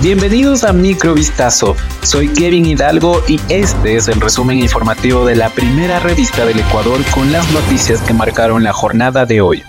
Bienvenidos a Microvistazo. Soy Kevin Hidalgo y este es el resumen informativo de la primera revista del Ecuador con las noticias que marcaron la jornada de hoy.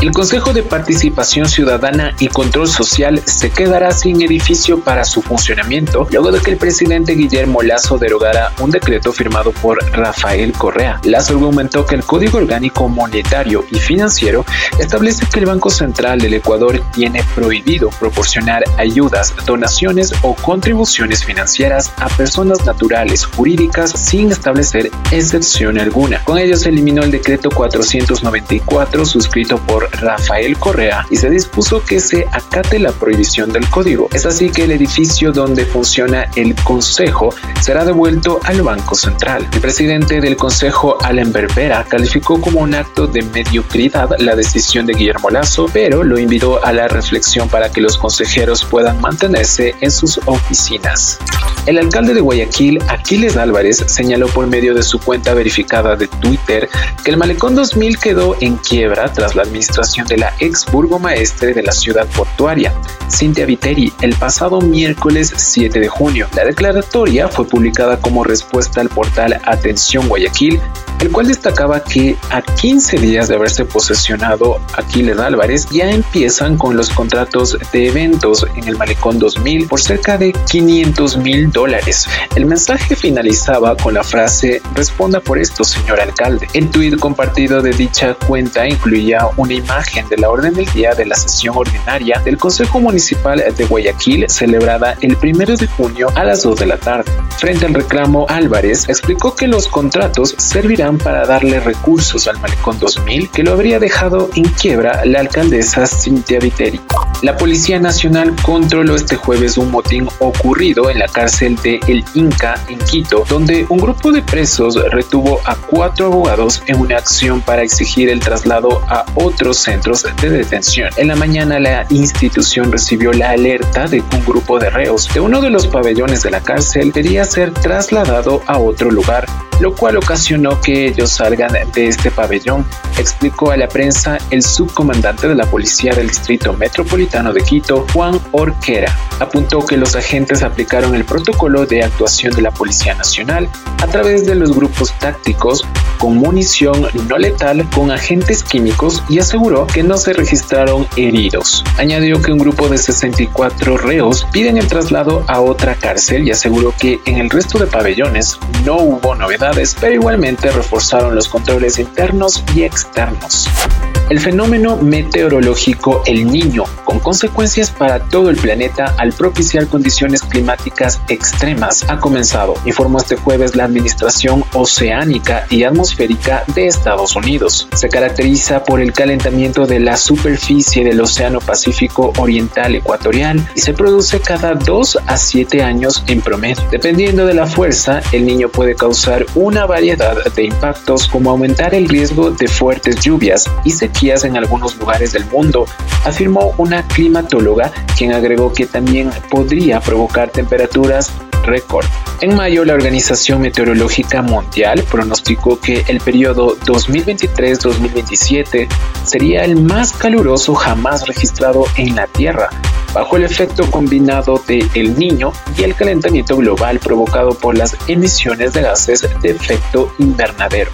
El Consejo de Participación Ciudadana y Control Social se quedará sin edificio para su funcionamiento luego de que el presidente Guillermo Lazo derogara un decreto firmado por Rafael Correa. Lazo argumentó que el Código Orgánico Monetario y Financiero establece que el Banco Central del Ecuador tiene prohibido proporcionar ayudas, donaciones o contribuciones financieras a personas naturales jurídicas sin establecer excepción alguna. Con ello se eliminó el decreto 494 suscrito por Rafael Correa y se dispuso que se acate la prohibición del código. Es así que el edificio donde funciona el Consejo será devuelto al Banco Central. El presidente del Consejo, Allen Berbera, calificó como un acto de mediocridad la decisión de Guillermo Lazo, pero lo invitó a la reflexión para que los consejeros puedan mantenerse en sus oficinas. El alcalde de Guayaquil, Aquiles Álvarez, señaló por medio de su cuenta verificada de Twitter que el Malecón 2000 quedó en quiebra tras la administración de la ex burgomaestre de la ciudad portuaria, Cintia Viteri, el pasado miércoles 7 de junio. La declaratoria fue publicada como respuesta al portal Atención Guayaquil el cual destacaba que a 15 días de haberse posesionado Aquiles Álvarez ya empiezan con los contratos de eventos en el Malecón 2000 por cerca de 500 mil dólares. El mensaje finalizaba con la frase responda por esto señor alcalde. El tuit compartido de dicha cuenta incluía una imagen de la orden del día de la sesión ordinaria del Consejo Municipal de Guayaquil celebrada el 1 de junio a las 2 de la tarde. Frente al reclamo, Álvarez explicó que los contratos servirán para darle recursos al Malecón 2000 que lo habría dejado en quiebra la alcaldesa Cintia Viteri. La Policía Nacional controló este jueves un motín ocurrido en la cárcel de El Inca en Quito, donde un grupo de presos retuvo a cuatro abogados en una acción para exigir el traslado a otros centros de detención. En la mañana la institución recibió la alerta de que un grupo de reos de uno de los pabellones de la cárcel quería ser trasladado a otro lugar lo cual ocasionó que ellos salgan de este pabellón, explicó a la prensa el subcomandante de la Policía del Distrito Metropolitano de Quito, Juan Orquera. Apuntó que los agentes aplicaron el protocolo de actuación de la Policía Nacional a través de los grupos tácticos con munición no letal con agentes químicos y aseguró que no se registraron heridos. Añadió que un grupo de 64 reos piden el traslado a otra cárcel y aseguró que en el resto de pabellones no hubo pero igualmente reforzaron los controles internos y externos el fenómeno meteorológico El Niño, con consecuencias para todo el planeta al propiciar condiciones climáticas extremas, ha comenzado, informó este jueves la Administración Oceánica y Atmosférica de Estados Unidos. Se caracteriza por el calentamiento de la superficie del Océano Pacífico Oriental Ecuatorial y se produce cada 2 a 7 años en promedio. Dependiendo de la fuerza, el niño puede causar una variedad de impactos como aumentar el riesgo de fuertes lluvias y en algunos lugares del mundo, afirmó una climatóloga quien agregó que también podría provocar temperaturas récord. En mayo, la Organización Meteorológica Mundial pronosticó que el periodo 2023-2027 sería el más caluroso jamás registrado en la Tierra, bajo el efecto combinado de El Niño y el calentamiento global provocado por las emisiones de gases de efecto invernadero.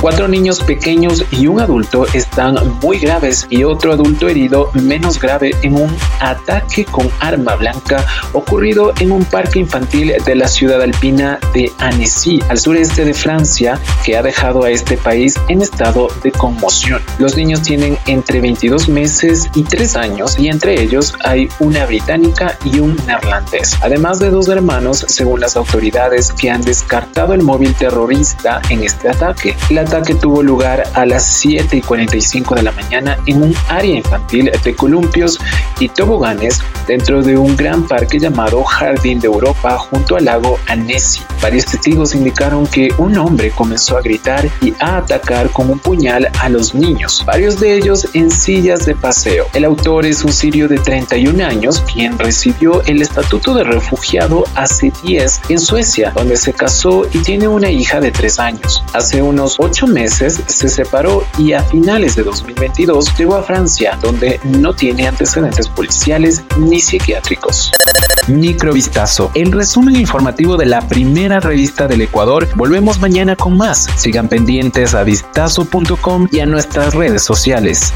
Cuatro niños pequeños y un adulto están muy graves y otro adulto herido menos grave en un ataque con arma blanca ocurrido en un parque infantil de la ciudad alpina de Annecy, al sureste de Francia, que ha dejado a este país en estado de conmoción. Los niños tienen entre 22 meses y 3 años y entre ellos hay una británica y un neerlandés, además de dos hermanos según las autoridades que han descartado el móvil terrorista en este ataque. La ataque tuvo lugar a las 7 y 45 de la mañana en un área infantil de columpios y toboganes dentro de un gran parque llamado Jardín de Europa junto al lago Annecy. Varios testigos indicaron que un hombre comenzó a gritar y a atacar con un puñal a los niños, varios de ellos en sillas de paseo. El autor es un sirio de 31 años quien recibió el estatuto de refugiado hace 10 en Suecia, donde se casó y tiene una hija de 3 años. Hace unos 8 ocho meses se separó y a finales de 2022 llegó a Francia, donde no tiene antecedentes policiales ni psiquiátricos. Microvistazo, el resumen informativo de la primera revista del Ecuador. Volvemos mañana con más. Sigan pendientes a vistazo.com y a nuestras redes sociales.